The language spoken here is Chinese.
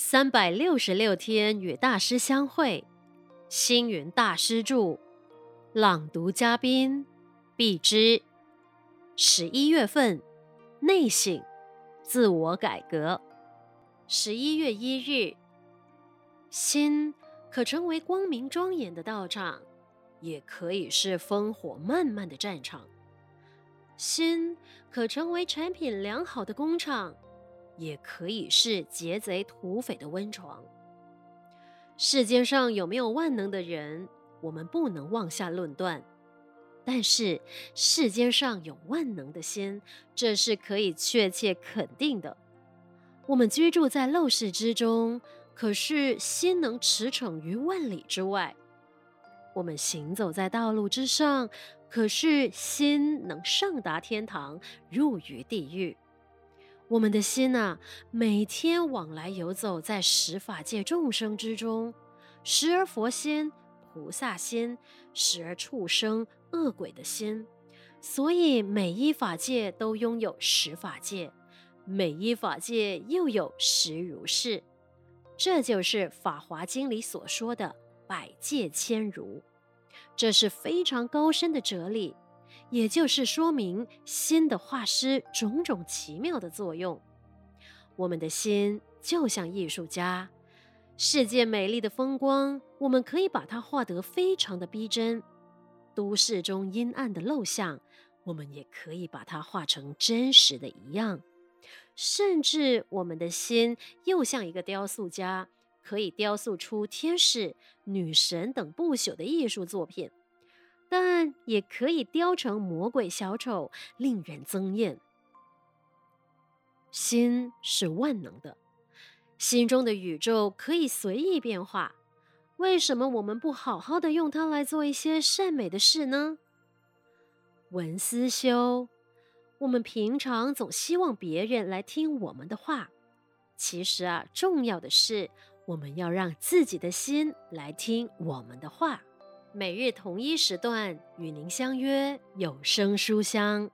三百六十六天与大师相会，星云大师著，朗读嘉宾碧枝。十一月份，内省，自我改革。十一月一日，心可成为光明庄严的道场，也可以是烽火漫漫的战场。心可成为产品良好的工厂，也可以是劫贼土匪的温床。世间上有没有万能的人，我们不能妄下论断。但是世间上有万能的心，这是可以确切肯定的。我们居住在陋室之中，可是心能驰骋于万里之外；我们行走在道路之上，可是心能上达天堂，入于地狱。我们的心啊，每天往来游走在十法界众生之中，时而佛心。菩萨心，时而畜生、恶鬼的心，所以每一法界都拥有十法界，每一法界又有十如是，这就是《法华经》里所说的百界千如，这是非常高深的哲理，也就是说明心的画师种种奇妙的作用。我们的心就像艺术家。世界美丽的风光，我们可以把它画得非常的逼真；都市中阴暗的陋巷，我们也可以把它画成真实的一样。甚至我们的心又像一个雕塑家，可以雕塑出天使、女神等不朽的艺术作品，但也可以雕成魔鬼小丑，令人憎厌。心是万能的。心中的宇宙可以随意变化，为什么我们不好好的用它来做一些善美的事呢？文思修，我们平常总希望别人来听我们的话，其实啊，重要的是我们要让自己的心来听我们的话。每日同一时段与您相约有声书香。